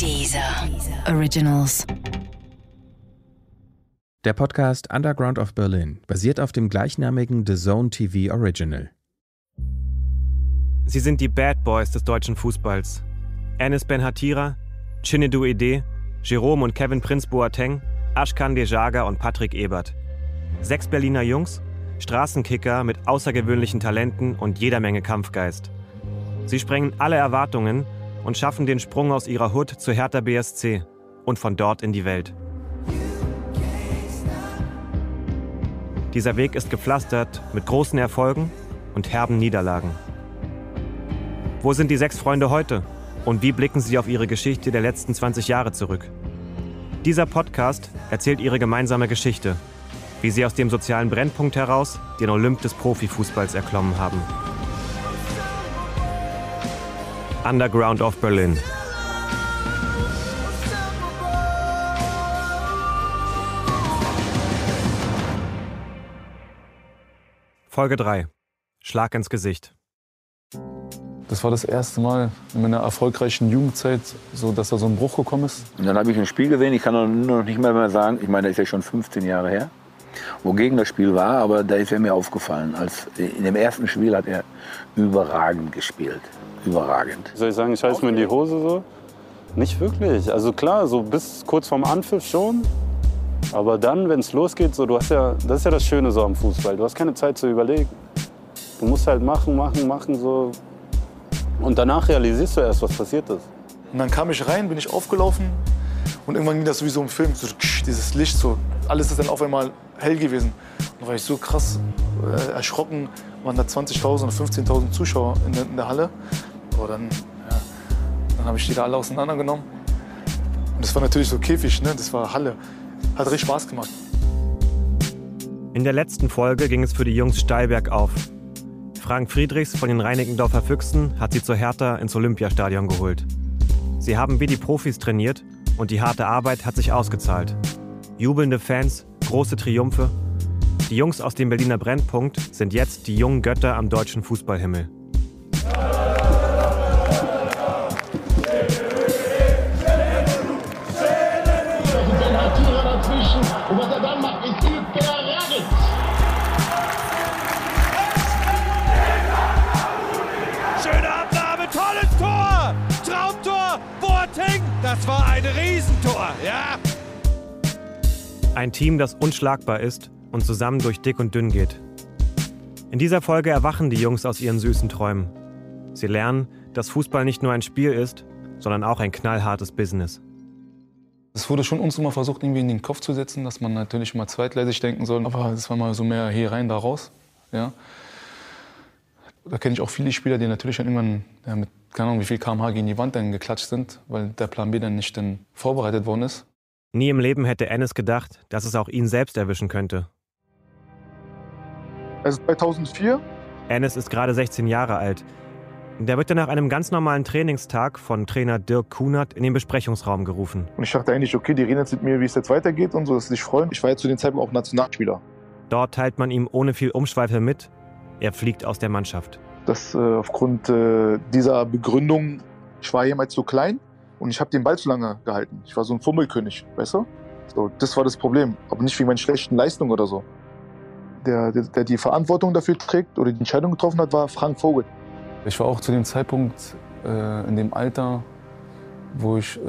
Dieser Originals. Der Podcast Underground of Berlin basiert auf dem gleichnamigen The Zone TV Original. Sie sind die Bad Boys des deutschen Fußballs. Enes Ben Hatira, Chinedu Ede, Jerome und Kevin Prinz Boateng, Ashkan Dejaga und Patrick Ebert. Sechs Berliner Jungs, Straßenkicker mit außergewöhnlichen Talenten und jeder Menge Kampfgeist. Sie sprengen alle Erwartungen und schaffen den Sprung aus ihrer Hut zu Hertha BSC und von dort in die Welt. Dieser Weg ist gepflastert mit großen Erfolgen und herben Niederlagen. Wo sind die sechs Freunde heute und wie blicken sie auf ihre Geschichte der letzten 20 Jahre zurück? Dieser Podcast erzählt ihre gemeinsame Geschichte, wie sie aus dem sozialen Brennpunkt heraus den Olymp des Profifußballs erklommen haben. Underground of Berlin. Folge 3. Schlag ins Gesicht. Das war das erste Mal in meiner erfolgreichen Jugendzeit, so dass da so ein Bruch gekommen ist. Und dann habe ich ein Spiel gesehen, ich kann noch nicht mehr, mehr sagen, ich meine, das ist ja schon 15 Jahre her, wogegen das Spiel war, aber da ist er mir aufgefallen. Als, in dem ersten Spiel hat er überragend gespielt. Überragend. Soll ich sagen, ich scheiß mir in die Hose so? Nicht wirklich. Also klar, so bis kurz vorm Anpfiff schon. Aber dann, wenn es losgeht, so, du hast ja, das ist ja das Schöne so am Fußball. Du hast keine Zeit zu überlegen. Du musst halt machen, machen, machen so. Und danach realisierst du erst, was passiert ist. Und dann kam ich rein, bin ich aufgelaufen und irgendwann ging das wie so im Film, so dieses Licht, so alles ist dann auf einmal hell gewesen. Und da war ich so krass äh, erschrocken, waren da 20.000 oder 15.000 Zuschauer in der, in der Halle. Aber dann, ja, dann habe ich die da alle auseinandergenommen. Und das war natürlich so Käfig, ne? das war Halle. Hat richtig Spaß gemacht. In der letzten Folge ging es für die Jungs steil bergauf. Frank Friedrichs von den Reinickendorfer Füchsen hat sie zur Hertha ins Olympiastadion geholt. Sie haben wie die Profis trainiert und die harte Arbeit hat sich ausgezahlt. Jubelnde Fans, große Triumphe. Die Jungs aus dem Berliner Brennpunkt sind jetzt die jungen Götter am deutschen Fußballhimmel. Ein Team, das unschlagbar ist und zusammen durch dick und dünn geht. In dieser Folge erwachen die Jungs aus ihren süßen Träumen. Sie lernen, dass Fußball nicht nur ein Spiel ist, sondern auch ein knallhartes Business. Es wurde schon uns immer versucht, irgendwie in den Kopf zu setzen, dass man natürlich mal zweitgleisig denken soll. Aber es war mal so mehr hier rein, da raus. Ja. Da kenne ich auch viele Spieler, die natürlich dann irgendwann ja, mit keine Ahnung, wie viel kmh gegen die Wand dann geklatscht sind, weil der Plan B dann nicht dann vorbereitet worden ist. Nie im Leben hätte Ennis gedacht, dass es auch ihn selbst erwischen könnte. Also 2004, Ennis ist gerade 16 Jahre alt. Der wird dann nach einem ganz normalen Trainingstag von Trainer Dirk Kunert in den Besprechungsraum gerufen. und ich dachte eigentlich, okay, die reden jetzt mit mir, wie es jetzt weitergeht und so, dass sie sich freuen. Ich war jetzt zu dem Zeitpunkt auch Nationalspieler. Dort teilt man ihm ohne viel Umschweife mit, er fliegt aus der Mannschaft. dass äh, aufgrund äh, dieser Begründung, ich war jemals zu klein und ich habe den Ball zu lange gehalten. Ich war so ein Fummelkönig, weißt du? So, das war das Problem, aber nicht wegen meinen schlechten Leistungen oder so. Der, der, der die Verantwortung dafür trägt oder die Entscheidung getroffen hat, war Frank Vogel. Ich war auch zu dem Zeitpunkt äh, in dem Alter, wo ich äh,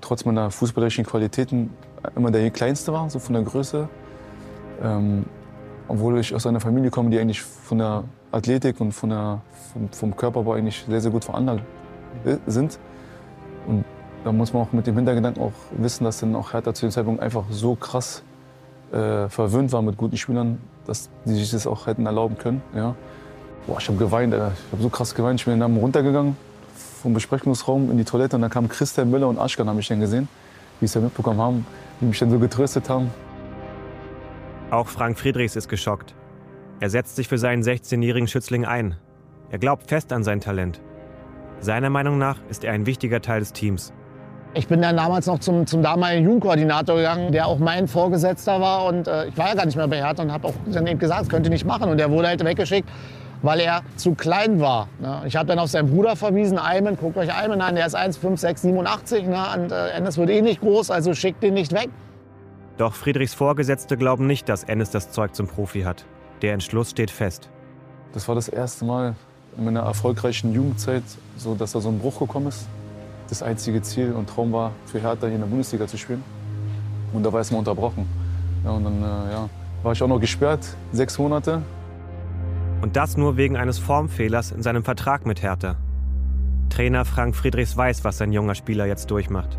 trotz meiner fußballerischen Qualitäten immer der Kleinste war, so von der Größe. Ähm, obwohl ich aus einer Familie komme, die eigentlich von der Athletik und von der, vom, vom Körperbau eigentlich sehr, sehr gut veranlagt äh, sind. Und da muss man auch mit dem Hintergedanken auch wissen, dass dann auch Hertha zu dem Zeitpunkt einfach so krass äh, verwöhnt war mit guten Spielern, dass die sich das auch hätten erlauben können. Ja. Boah, ich habe geweint, Alter. ich habe so krass geweint. Ich bin dann runtergegangen vom Besprechungsraum in die Toilette und dann kamen Christian Müller und Aschkan, habe ich dann gesehen, wie sie mitbekommen haben, die mich dann so getröstet haben. Auch Frank Friedrichs ist geschockt. Er setzt sich für seinen 16-jährigen Schützling ein. Er glaubt fest an sein Talent. Seiner Meinung nach ist er ein wichtiger Teil des Teams. Ich bin dann damals noch zum, zum damaligen Jugendkoordinator gegangen, der auch mein Vorgesetzter war. Und äh, ich war ja gar nicht mehr bei Hertha und habe auch dann eben gesagt, das könnte ich nicht machen. Und der wurde halt weggeschickt. weil er zu klein war. Ne? Ich habe dann auf seinen Bruder verwiesen, Ayman, guckt euch Ayman an, der ist 1,5687 ne? und äh, Ennis wird eh nicht groß, also schickt den nicht weg. Doch Friedrichs Vorgesetzte glauben nicht, dass Ennis das Zeug zum Profi hat. Der Entschluss steht fest. Das war das erste Mal in meiner erfolgreichen Jugendzeit, so dass da so ein Bruch gekommen ist. Das einzige Ziel und Traum war, für Hertha hier in der Bundesliga zu spielen. Und da war es mal unterbrochen. Ja, und dann äh, ja, war ich auch noch gesperrt, sechs Monate. Und das nur wegen eines Formfehlers in seinem Vertrag mit Hertha. Trainer Frank Friedrichs weiß, was sein junger Spieler jetzt durchmacht.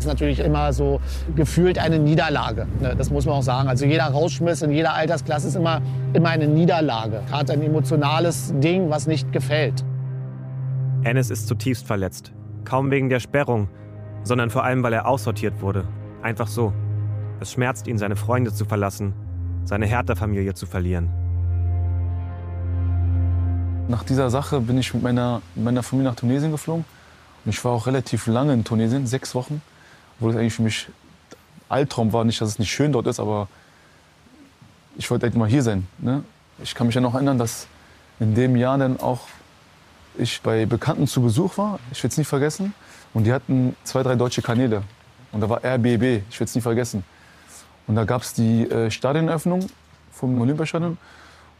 Das ist natürlich immer so gefühlt eine Niederlage. Ne? Das muss man auch sagen. Also jeder Rausschmiss in jeder Altersklasse ist immer, immer eine Niederlage. Gerade ein emotionales Ding, was nicht gefällt. Ennis ist zutiefst verletzt. Kaum wegen der Sperrung, sondern vor allem, weil er aussortiert wurde. Einfach so. Es schmerzt ihn, seine Freunde zu verlassen, seine Hertha-Familie zu verlieren. Nach dieser Sache bin ich mit meiner, mit meiner Familie nach Tunesien geflogen. Und ich war auch relativ lange in Tunesien, sechs Wochen, wo das eigentlich für mich Albtraum war. Nicht, dass es nicht schön dort ist, aber ich wollte eigentlich mal hier sein. Ne? Ich kann mich ja noch erinnern, dass in dem Jahr dann auch ich bei Bekannten zu Besuch war. Ich will es nie vergessen. Und die hatten zwei, drei deutsche Kanäle. Und da war RBB, ich will es nie vergessen. Und da gab es die äh, Stadionöffnung vom Olympiastadion.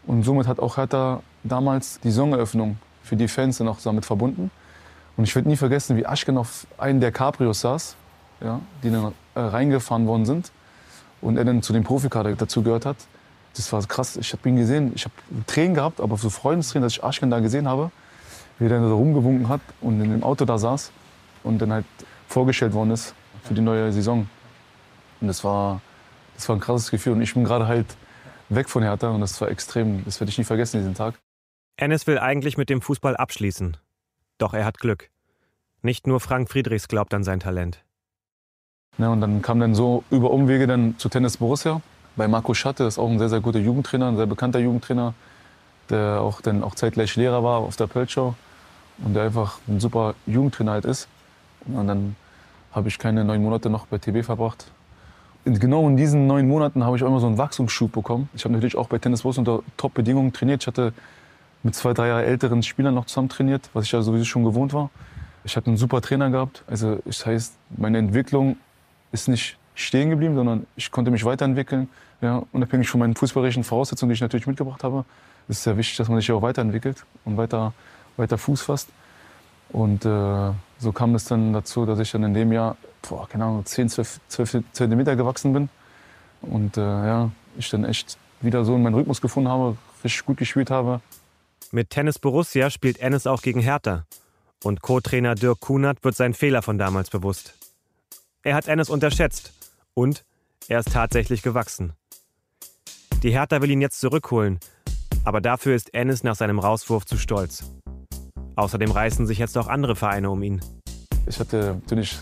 Und somit hat auch Hertha damals die Saisoneröffnung für die Fans dann auch damit verbunden. Und ich werde nie vergessen, wie Aschken auf einen der Cabrios saß, ja, die dann äh, reingefahren worden sind. Und er dann zu dem Profikader dazu gehört hat. Das war krass. Ich habe ihn gesehen, ich habe Tränen gehabt, aber so Freundestränen, dass ich Aschken da gesehen habe, wie er dann da rumgewunken hat und in dem Auto da saß und dann halt vorgestellt worden ist für die neue Saison. Und das war, das war ein krasses Gefühl. Und ich bin gerade halt weg von Hertha und das war extrem, das werde ich nie vergessen, diesen Tag. Ennis will eigentlich mit dem Fußball abschließen. Doch er hat Glück. Nicht nur Frank Friedrichs glaubt an sein Talent. Ja, und dann kam dann so über Umwege dann zu Tennis Borussia bei Marco Schatte, das ist auch ein sehr, sehr guter Jugendtrainer, ein sehr bekannter Jugendtrainer, der auch dann auch zeitgleich Lehrer war auf der Pöltschau und der einfach ein super Jugendtrainer halt ist. Und dann habe ich keine neun Monate noch bei TB verbracht. In genau in diesen neun Monaten habe ich auch immer so einen Wachstumsschub bekommen. Ich habe natürlich auch bei Tennis Borussia unter Top-Bedingungen trainiert. Ich hatte mit zwei, drei Jahre älteren Spielern noch zusammen trainiert, was ich ja sowieso schon gewohnt war. Ich hatte einen super Trainer gehabt. Also das heißt, meine Entwicklung ist nicht stehen geblieben, sondern ich konnte mich weiterentwickeln. Ja, unabhängig von meinen fußballerischen Voraussetzungen, die ich natürlich mitgebracht habe, ist es sehr wichtig, dass man sich auch weiterentwickelt und weiter, weiter Fuß fasst. Und äh, so kam es dann dazu, dass ich dann in dem Jahr, boah, keine Ahnung, 10, 12, 12 Zentimeter gewachsen bin. Und äh, ja, ich dann echt wieder so in meinen Rhythmus gefunden habe, richtig gut gespielt habe. Mit Tennis Borussia spielt Ennis auch gegen Hertha. Und Co-Trainer Dirk Kunert wird seinen Fehler von damals bewusst. Er hat Ennis unterschätzt. Und er ist tatsächlich gewachsen. Die Hertha will ihn jetzt zurückholen. Aber dafür ist Ennis nach seinem Rauswurf zu stolz. Außerdem reißen sich jetzt auch andere Vereine um ihn. Ich hatte natürlich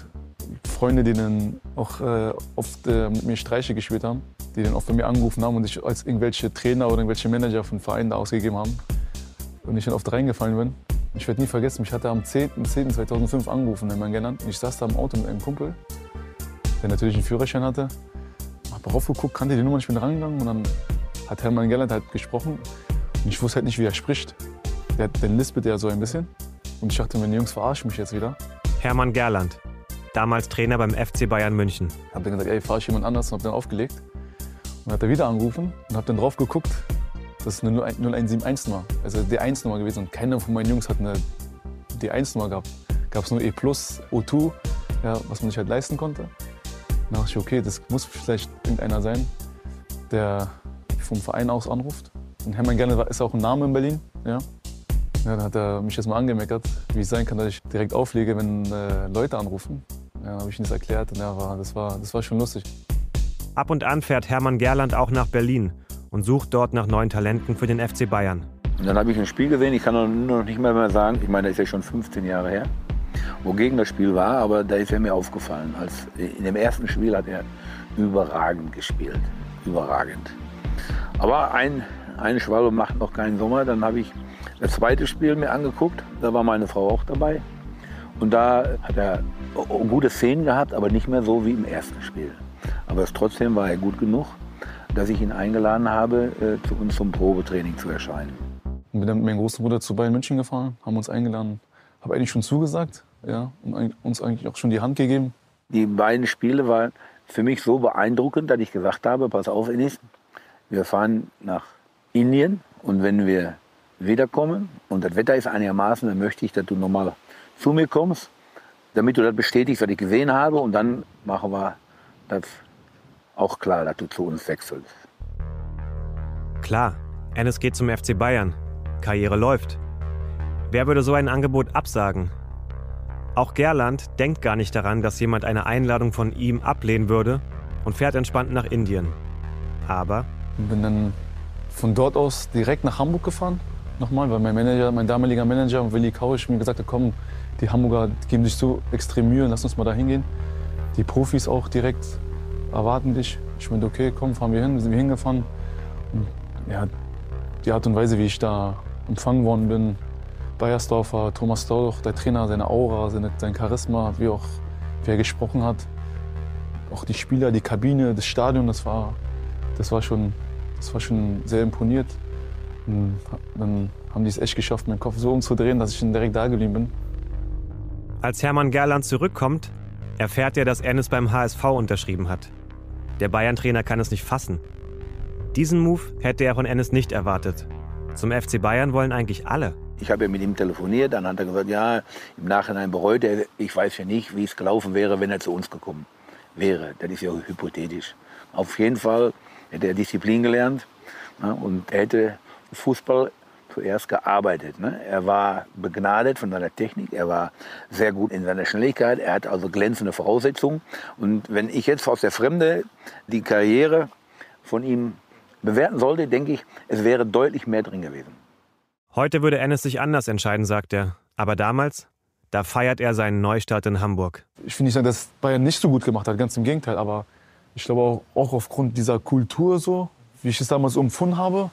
Freunde, die dann auch äh, oft äh, mit mir Streiche gespielt haben, die dann oft bei mir angerufen haben und sich als irgendwelche Trainer oder irgendwelche Manager von Vereinen ausgegeben haben. Und ich dann oft reingefallen bin. Ich werde nie vergessen, mich hatte am 10.10.2005 10. angerufen, in genannt. Und ich saß da im Auto mit einem Kumpel, der natürlich einen Führerschein hatte. Hab darauf geguckt, kannte die Nummer, ich bin rangegangen und dann hat Hermann Gerland halt gesprochen. Und ich wusste halt nicht, wie er spricht. Der, der lispelt ja so ein bisschen. Und ich dachte, meine Jungs verarschen mich jetzt wieder. Hermann Gerland, damals Trainer beim FC Bayern München. Hab dann gesagt, ey, fahr ich jemand anders und hab dann aufgelegt. Und dann hat er wieder angerufen und hab dann drauf geguckt, dass es eine 0171-Nummer, also D1-Nummer gewesen. Und keiner von meinen Jungs hat eine D1-Nummer gehabt. Gab es nur E+, O2, ja, was man sich halt leisten konnte. Dann dachte ich, okay, das muss vielleicht irgendeiner sein, der vom Verein aus anruft. Und Hermann Gerne ist auch ein Name in Berlin. Ja. Ja, dann hat er mich jetzt mal angemeckert, wie es sein kann, dass ich direkt auflege, wenn äh, Leute anrufen. Ja, habe ich ihm das erklärt und ja, war, das, war, das war schon lustig. Ab und an fährt Hermann Gerland auch nach Berlin und sucht dort nach neuen Talenten für den FC Bayern. Und dann habe ich ein Spiel gesehen, ich kann noch nicht mehr, mehr sagen, ich meine, das ist ja schon 15 Jahre her, wogegen das Spiel war, aber da ist er mir aufgefallen. Als, in dem ersten Spiel hat er überragend gespielt, überragend. Aber ein, ein Schwalbe macht noch keinen Sommer, dann habe ich das zweite Spiel mir angeguckt, da war meine Frau auch dabei. Und da hat er gute Szenen gehabt, aber nicht mehr so wie im ersten Spiel. Aber trotzdem war er gut genug, dass ich ihn eingeladen habe, äh, zu uns zum Probetraining zu erscheinen. Und bin dann mit meinem großen Bruder zu Bayern München gefahren, haben uns eingeladen, habe eigentlich schon zugesagt, ja, und uns eigentlich auch schon die Hand gegeben. Die beiden Spiele waren für mich so beeindruckend, dass ich gesagt habe, pass auf, Enis, wir fahren nach Indien und wenn wir wiederkommen und das Wetter ist einigermaßen, dann möchte ich, dass du nochmal zu mir kommst, damit du das bestätigst, was ich gesehen habe und dann machen wir das auch klar, dass du zu uns wechselst. Klar, Ennis geht zum FC Bayern. Karriere läuft. Wer würde so ein Angebot absagen? Auch Gerland denkt gar nicht daran, dass jemand eine Einladung von ihm ablehnen würde und fährt entspannt nach Indien. Aber Bin dann von dort aus direkt nach Hamburg gefahren, nochmal, weil mein Manager, mein damaliger Manager Willi Kauisch mir gesagt hat, komm, die Hamburger geben sich so extrem Mühe, lass uns mal da hingehen. Die Profis auch direkt erwarten dich. Ich meinte, okay, komm, fahren wir hin, sind wir hingefahren. Und, ja, die Art und Weise, wie ich da empfangen worden bin, Bayersdorfer, Thomas Stauch, der Trainer, seine Aura, seine, sein Charisma, wie auch wie er gesprochen hat. Auch die Spieler, die Kabine, das Stadion, das war, das war, schon, das war schon sehr imponiert. Und dann haben die es echt geschafft, meinen Kopf so umzudrehen, dass ich dann direkt da geblieben bin. als Hermann Gerland zurückkommt, erfährt er, dass Ennis beim HSV unterschrieben hat. Der Bayern-Trainer kann es nicht fassen. Diesen Move hätte er von Ennis nicht erwartet. Zum FC Bayern wollen eigentlich alle. Ich habe ja mit ihm telefoniert, dann hat er gesagt, ja, im Nachhinein bereut er, ich weiß ja nicht, wie es gelaufen wäre, wenn er zu uns gekommen wäre. Das ist ja hypothetisch. Auf jeden Fall hätte er Disziplin gelernt und er hätte Fußball zuerst gearbeitet. Ne? Er war begnadet von seiner Technik, er war sehr gut in seiner Schnelligkeit, er hat also glänzende Voraussetzungen. Und wenn ich jetzt aus der Fremde die Karriere von ihm bewerten sollte, denke ich, es wäre deutlich mehr drin gewesen. Heute würde Ennis sich anders entscheiden, sagt er. Aber damals, da feiert er seinen Neustart in Hamburg. Ich will nicht sagen, dass Bayern nicht so gut gemacht hat, ganz im Gegenteil. Aber ich glaube auch, auch aufgrund dieser Kultur so, wie ich es damals empfunden habe,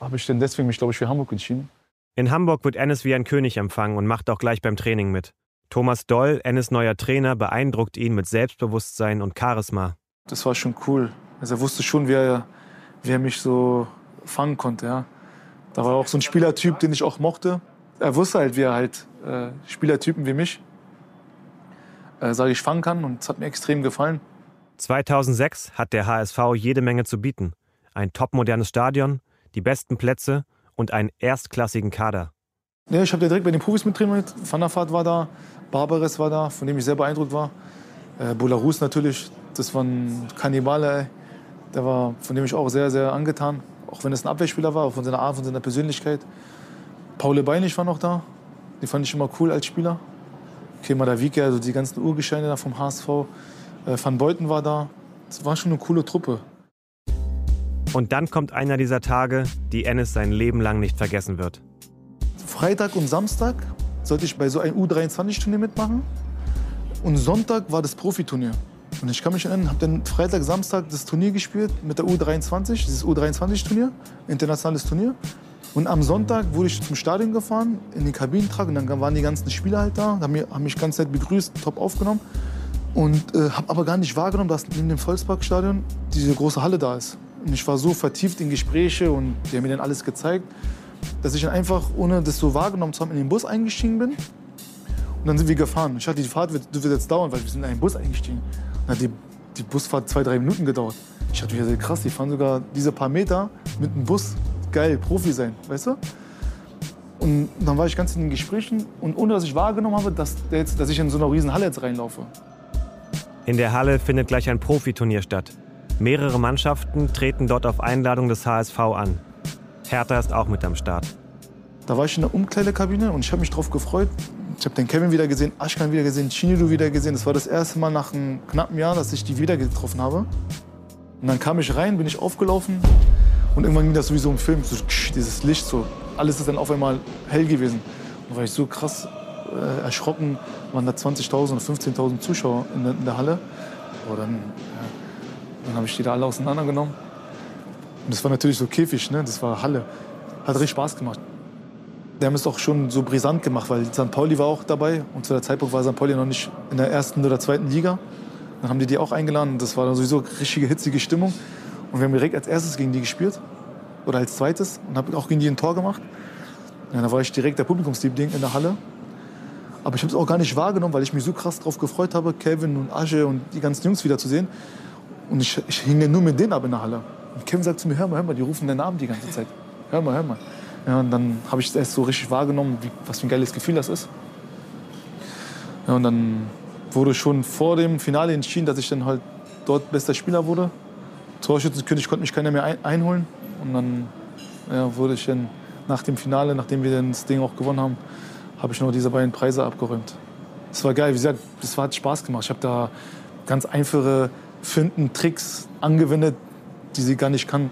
habe ich dann deswegen mich, glaube ich, für Hamburg entschieden. In Hamburg wird Ennis wie ein König empfangen und macht auch gleich beim Training mit. Thomas Doll, Ennis neuer Trainer, beeindruckt ihn mit Selbstbewusstsein und Charisma. Das war schon cool. Also er wusste schon, wie er, wie er mich so fangen konnte. Ja. Da war auch so ein Spielertyp, den ich auch mochte. Er wusste halt, wie er halt äh, Spielertypen wie mich, äh, sage ich, fangen kann. Und es hat mir extrem gefallen. 2006 hat der HSV jede Menge zu bieten. Ein topmodernes Stadion, die besten Plätze und einen erstklassigen Kader. Ja, ich habe direkt bei den Profis mit. Van der Vaart war da, Barbares war da, von dem ich sehr beeindruckt war. Äh, Bolarus natürlich, das war ein Kannibale. Der war, von dem ich auch sehr, sehr angetan. Auch wenn es ein Abwehrspieler war, von seiner Art, von seiner Persönlichkeit. Paul Beinig war noch da. Den fand ich immer cool als Spieler. Kemal Davike, also die ganzen Urgesteine da vom HSV. Äh, Van Beuten war da. Das war schon eine coole Truppe. Und dann kommt einer dieser Tage, die Ennis sein Leben lang nicht vergessen wird. Freitag und Samstag sollte ich bei so einem U23-Turnier mitmachen. Und Sonntag war das Profiturnier. Und ich kann mich erinnern, habe dann Freitag, Samstag das Turnier gespielt mit der U23, dieses U23-Turnier, internationales Turnier. Und am Sonntag wurde ich zum Stadion gefahren, in den Kabinentrag. Und dann waren die ganzen Spieler halt da, haben, mir, haben mich ganz nett begrüßt, top aufgenommen. Und äh, habe aber gar nicht wahrgenommen, dass neben dem Volksparkstadion diese große Halle da ist. Und ich war so vertieft in Gespräche und die haben mir dann alles gezeigt, dass ich dann einfach, ohne das so wahrgenommen zu haben, in den Bus eingestiegen bin. Und dann sind wir gefahren. Ich dachte, die Fahrt wird, wird jetzt dauern, weil wir sind in einen Bus eingestiegen. Dann hat die, die Busfahrt zwei, drei Minuten gedauert. Ich dachte, ja, krass, die fahren sogar diese paar Meter mit dem Bus. Geil, Profi sein, weißt du? Und dann war ich ganz in den Gesprächen und ohne dass ich wahrgenommen habe, dass, jetzt, dass ich in so einer riesen Halle jetzt reinlaufe. In der Halle findet gleich ein Profiturnier statt. Mehrere Mannschaften treten dort auf Einladung des HSV an. Hertha ist auch mit am Start. Da war ich in der Umkleidekabine und ich habe mich drauf gefreut. Ich habe den Kevin wieder gesehen, Aschkan wieder gesehen, Chinidu wieder gesehen. Das war das erste Mal nach einem knappen Jahr, dass ich die wieder getroffen habe. Und dann kam ich rein, bin ich aufgelaufen und irgendwann ging das sowieso im Film, so dieses Licht, so alles ist dann auf einmal hell gewesen. Und war ich so krass äh, erschrocken, waren da 20.000 oder 15.000 Zuschauer in der, in der Halle. Aber dann, ja, dann habe ich die da alle auseinandergenommen. Und das war natürlich so Käfig, ne? das war Halle. Hat richtig Spaß gemacht. Die haben es auch schon so brisant gemacht, weil St. Pauli war auch dabei. Und zu der Zeitpunkt war St. Pauli noch nicht in der ersten oder zweiten Liga. Dann haben die die auch eingeladen. Das war dann sowieso richtige hitzige Stimmung. Und wir haben direkt als erstes gegen die gespielt. Oder als zweites. Und habe auch gegen die ein Tor gemacht. Ja, da war ich direkt der Publikumsliebling in der Halle. Aber ich habe es auch gar nicht wahrgenommen, weil ich mich so krass darauf gefreut habe, Kevin und Asche und die ganzen Jungs wiederzusehen. Und ich, ich hing nur mit denen ab in der Halle. Und Kevin sagt zu mir, hör mal, hör mal, die rufen deinen Namen die ganze Zeit. Hör mal, hör mal. Ja, und dann habe ich es erst so richtig wahrgenommen, wie, was für ein geiles Gefühl das ist. Ja, und dann wurde schon vor dem Finale entschieden, dass ich dann halt dort bester Spieler wurde. Torschützenkönig konnte mich keiner mehr ein einholen. Und dann ja, wurde ich dann nach dem Finale, nachdem wir das Ding auch gewonnen haben, habe ich noch diese beiden Preise abgeräumt. Das war geil, wie gesagt, das hat Spaß gemacht. Ich habe da ganz einfache Finden, Tricks angewendet, die sie gar nicht kann.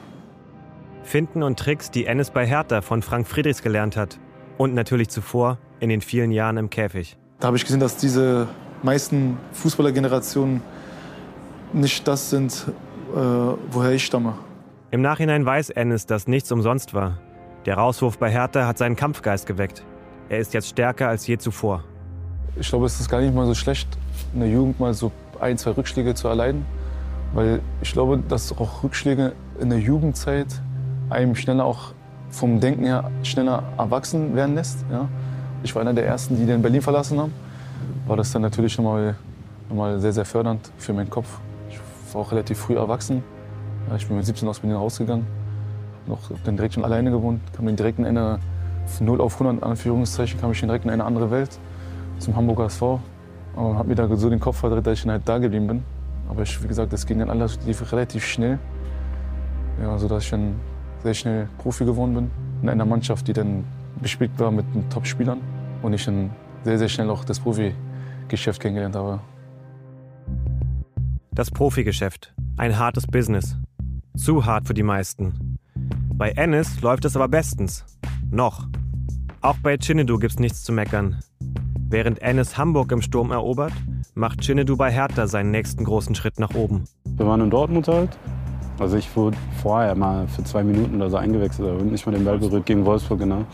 Finden und Tricks, die Ennis bei Hertha von Frank Friedrichs gelernt hat. Und natürlich zuvor in den vielen Jahren im Käfig. Da habe ich gesehen, dass diese meisten Fußballergenerationen nicht das sind, äh, woher ich stamme. Im Nachhinein weiß Ennis, dass nichts umsonst war. Der Rauswurf bei Hertha hat seinen Kampfgeist geweckt. Er ist jetzt stärker als je zuvor. Ich glaube, es ist gar nicht mal so schlecht, in der Jugend mal so ein, zwei Rückschläge zu erleiden. Weil ich glaube, dass auch Rückschläge in der Jugendzeit einem schneller auch vom Denken her schneller erwachsen werden lässt. Ja? Ich war einer der Ersten, die den Berlin verlassen haben. War das dann natürlich nochmal noch mal sehr, sehr fördernd für meinen Kopf. Ich war auch relativ früh erwachsen. Ja, ich bin mit 17 aus Berlin rausgegangen. Noch dann direkt schon alleine gewohnt. Kam dann direkt in eine von 0 auf 100 Anführungszeichen kam ich direkt in eine andere Welt zum Hamburger SV. Und habe mir da so den Kopf verdreht, dass ich dann halt da geblieben bin. Aber ich, wie gesagt, das ging dann alles lief relativ schnell. Ja, sodass ich dann sehr schnell Profi geworden bin. In einer Mannschaft, die dann bespickt war mit Top-Spielern. Und ich dann sehr, sehr schnell auch das Profi-Geschäft kennengelernt habe. Das Profigeschäft. Ein hartes Business. Zu hart für die meisten. Bei Ennis läuft es aber bestens. Noch. Auch bei Chinedu gibt's nichts zu meckern. Während Ennis Hamburg im Sturm erobert, macht Chinedu bei Hertha seinen nächsten großen Schritt nach oben. Wir waren in Dortmund halt. Also ich wurde vorher mal für zwei Minuten oder so eingewechselt, aber nicht mal den Ball berührt gegen Wolfsburg, genau.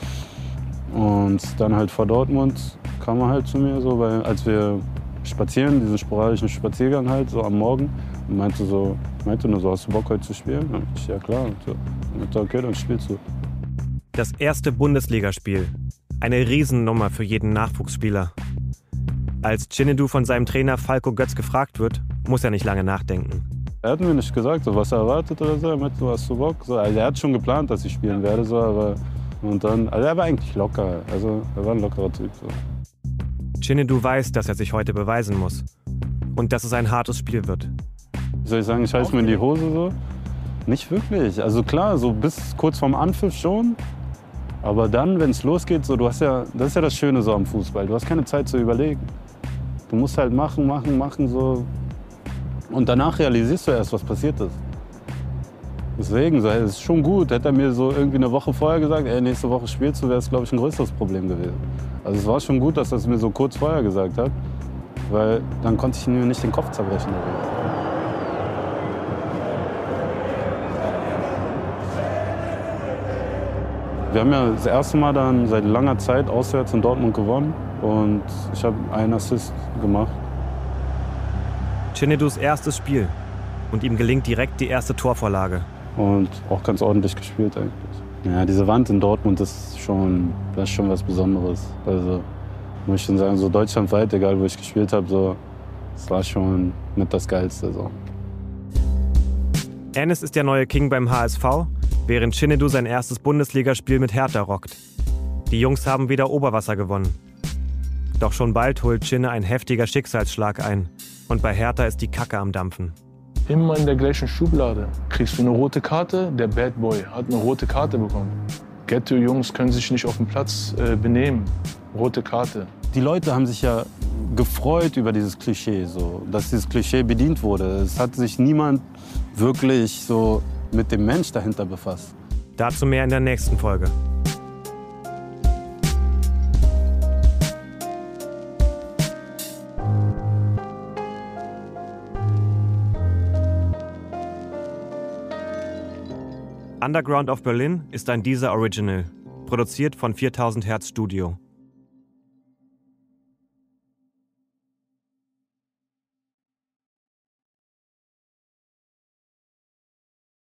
Und dann halt vor Dortmund kam er halt zu mir, so, weil, als wir spazieren, diesen sporadischen Spaziergang halt, so am Morgen, und meinte so, meinte nur so, hast du Bock heute zu spielen? Und ich, ja klar. Und so, und meinte, okay, dann spielst du. Das erste Bundesligaspiel. Eine Riesennummer für jeden Nachwuchsspieler. Als Chinedu von seinem Trainer Falco Götz gefragt wird, muss er nicht lange nachdenken. Er hat mir nicht gesagt, so, was er erwartet oder so. Er meinte, du hast du Bock? So, also er hat schon geplant, dass ich spielen werde, so, aber und dann, also er war eigentlich locker. Also er war ein lockerer Typ. So. Chinedu weiß, dass er sich heute beweisen muss. Und dass es ein hartes Spiel wird. Wie soll ich sagen, ich heiße mir in die Hose so? Nicht wirklich. Also klar, so bis kurz vorm Anpfiff schon. Aber dann, wenn es losgeht, so, du hast ja, das ist ja das Schöne so am Fußball. Du hast keine Zeit zu überlegen. Du musst halt machen, machen, machen so. Und danach realisierst du erst, was passiert ist. Deswegen, so, es ist schon gut. Hätte er mir so irgendwie eine Woche vorher gesagt, ey, nächste Woche spielst du, wäre es, glaube ich, ein größeres Problem gewesen. Also es war schon gut, dass er es mir so kurz vorher gesagt hat, weil dann konnte ich mir nicht den Kopf zerbrechen. Wir haben ja das erste Mal dann seit langer Zeit auswärts in Dortmund gewonnen und ich habe einen Assist gemacht. Chinedus erstes Spiel und ihm gelingt direkt die erste Torvorlage. Und auch ganz ordentlich gespielt eigentlich. Ja, diese Wand in Dortmund ist schon, das ist schon was Besonderes. Also muss ich schon sagen, so deutschlandweit, egal wo ich gespielt habe, so, das war schon mit das Geilste. So. Ennis ist der neue King beim HSV, während Chinedu sein erstes Bundesligaspiel mit Hertha rockt. Die Jungs haben wieder Oberwasser gewonnen. Doch schon bald holt Chinne ein heftiger Schicksalsschlag ein. Und bei Hertha ist die Kacke am Dampfen. Immer in der gleichen Schublade. Kriegst du eine rote Karte, der Bad Boy hat eine rote Karte bekommen. Ghetto-Jungs können sich nicht auf dem Platz äh, benehmen. Rote Karte. Die Leute haben sich ja gefreut über dieses Klischee, so, dass dieses Klischee bedient wurde. Es hat sich niemand wirklich so mit dem Mensch dahinter befasst. Dazu mehr in der nächsten Folge. Underground of Berlin ist ein Deezer Original, produziert von 4000 Hertz Studio.